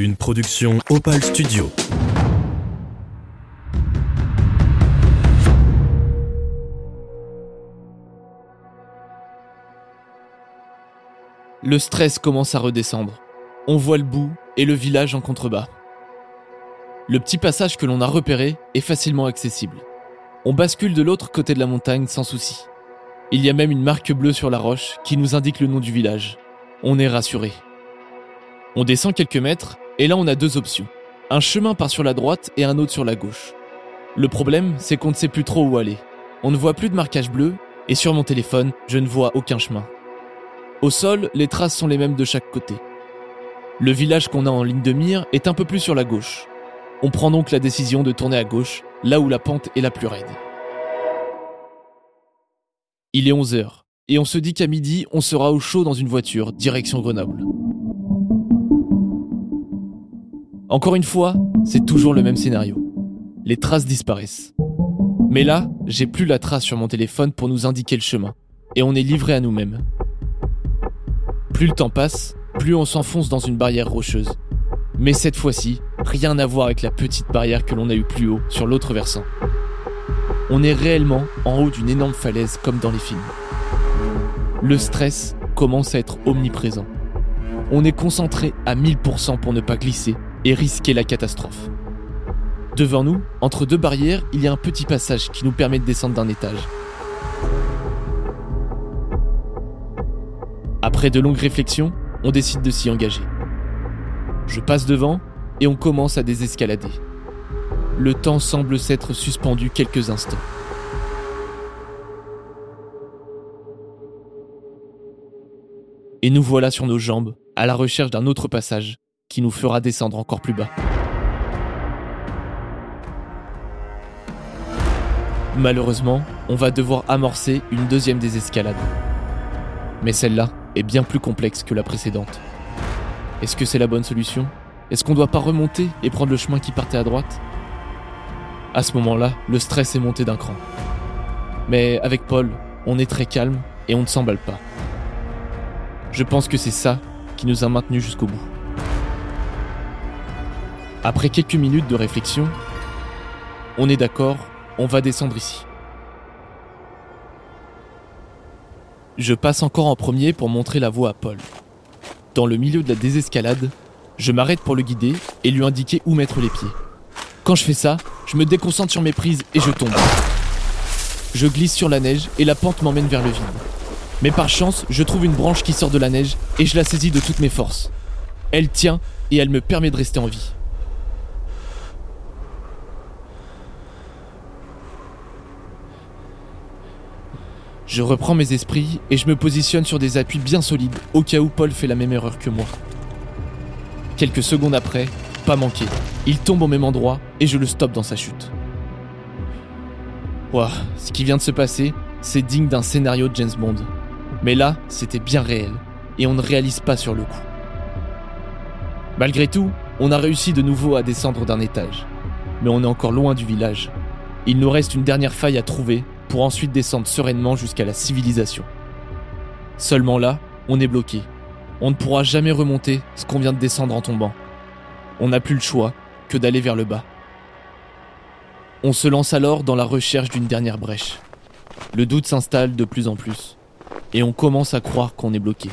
Une production Opal Studio. Le stress commence à redescendre. On voit le bout et le village en contrebas. Le petit passage que l'on a repéré est facilement accessible. On bascule de l'autre côté de la montagne sans souci. Il y a même une marque bleue sur la roche qui nous indique le nom du village. On est rassuré. On descend quelques mètres et là on a deux options. Un chemin part sur la droite et un autre sur la gauche. Le problème, c'est qu'on ne sait plus trop où aller. On ne voit plus de marquage bleu et sur mon téléphone, je ne vois aucun chemin. Au sol, les traces sont les mêmes de chaque côté. Le village qu'on a en ligne de mire est un peu plus sur la gauche. On prend donc la décision de tourner à gauche, là où la pente est la plus raide. Il est 11h, et on se dit qu'à midi, on sera au chaud dans une voiture, direction Grenoble. Encore une fois, c'est toujours le même scénario. Les traces disparaissent. Mais là, j'ai plus la trace sur mon téléphone pour nous indiquer le chemin, et on est livré à nous-mêmes. Plus le temps passe, plus on s'enfonce dans une barrière rocheuse. Mais cette fois-ci, rien à voir avec la petite barrière que l'on a eue plus haut sur l'autre versant. On est réellement en haut d'une énorme falaise comme dans les films. Le stress commence à être omniprésent. On est concentré à 1000% pour ne pas glisser et risquer la catastrophe. Devant nous, entre deux barrières, il y a un petit passage qui nous permet de descendre d'un étage. Après de longues réflexions, on décide de s'y engager. Je passe devant et on commence à désescalader. Le temps semble s'être suspendu quelques instants. Et nous voilà sur nos jambes, à la recherche d'un autre passage qui nous fera descendre encore plus bas. Malheureusement, on va devoir amorcer une deuxième désescalade. Mais celle-là est bien plus complexe que la précédente. Est-ce que c'est la bonne solution? Est-ce qu'on ne doit pas remonter et prendre le chemin qui partait à droite? À ce moment-là, le stress est monté d'un cran. Mais avec Paul, on est très calme et on ne s'emballe pas. Je pense que c'est ça qui nous a maintenus jusqu'au bout. Après quelques minutes de réflexion, on est d'accord, on va descendre ici. Je passe encore en premier pour montrer la voie à Paul. Dans le milieu de la désescalade, je m'arrête pour le guider et lui indiquer où mettre les pieds. Quand je fais ça, je me déconcentre sur mes prises et je tombe. Je glisse sur la neige et la pente m'emmène vers le vide. Mais par chance, je trouve une branche qui sort de la neige et je la saisis de toutes mes forces. Elle tient et elle me permet de rester en vie. Je reprends mes esprits et je me positionne sur des appuis bien solides au cas où Paul fait la même erreur que moi. Quelques secondes après, pas manqué, il tombe au même endroit et je le stoppe dans sa chute. Ouah, ce qui vient de se passer, c'est digne d'un scénario de James Bond. Mais là, c'était bien réel et on ne réalise pas sur le coup. Malgré tout, on a réussi de nouveau à descendre d'un étage. Mais on est encore loin du village. Il nous reste une dernière faille à trouver pour ensuite descendre sereinement jusqu'à la civilisation. Seulement là, on est bloqué. On ne pourra jamais remonter ce qu'on vient de descendre en tombant. On n'a plus le choix que d'aller vers le bas. On se lance alors dans la recherche d'une dernière brèche. Le doute s'installe de plus en plus, et on commence à croire qu'on est bloqué.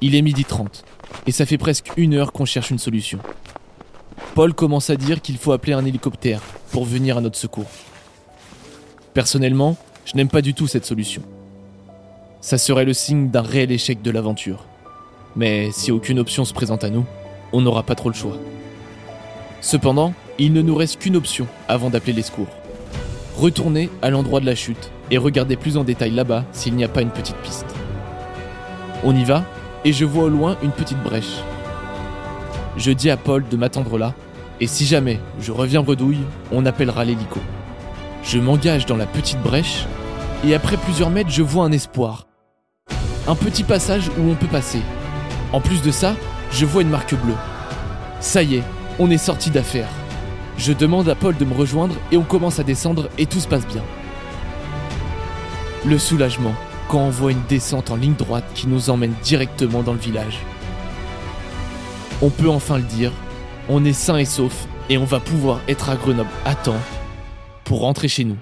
Il est midi 30, et ça fait presque une heure qu'on cherche une solution. Paul commence à dire qu'il faut appeler un hélicoptère pour venir à notre secours. Personnellement, je n'aime pas du tout cette solution. Ça serait le signe d'un réel échec de l'aventure. Mais si aucune option se présente à nous, on n'aura pas trop le choix. Cependant, il ne nous reste qu'une option avant d'appeler les secours. Retourner à l'endroit de la chute et regarder plus en détail là-bas s'il n'y a pas une petite piste. On y va et je vois au loin une petite brèche. Je dis à Paul de m'attendre là et si jamais je reviens bredouille, on appellera l'hélico. Je m'engage dans la petite brèche et après plusieurs mètres, je vois un espoir. Un petit passage où on peut passer. En plus de ça, je vois une marque bleue. Ça y est, on est sorti d'affaire. Je demande à Paul de me rejoindre et on commence à descendre et tout se passe bien. Le soulagement quand on voit une descente en ligne droite qui nous emmène directement dans le village. on peut enfin le dire, on est sain et sauf et on va pouvoir être à Grenoble à temps pour rentrer chez nous.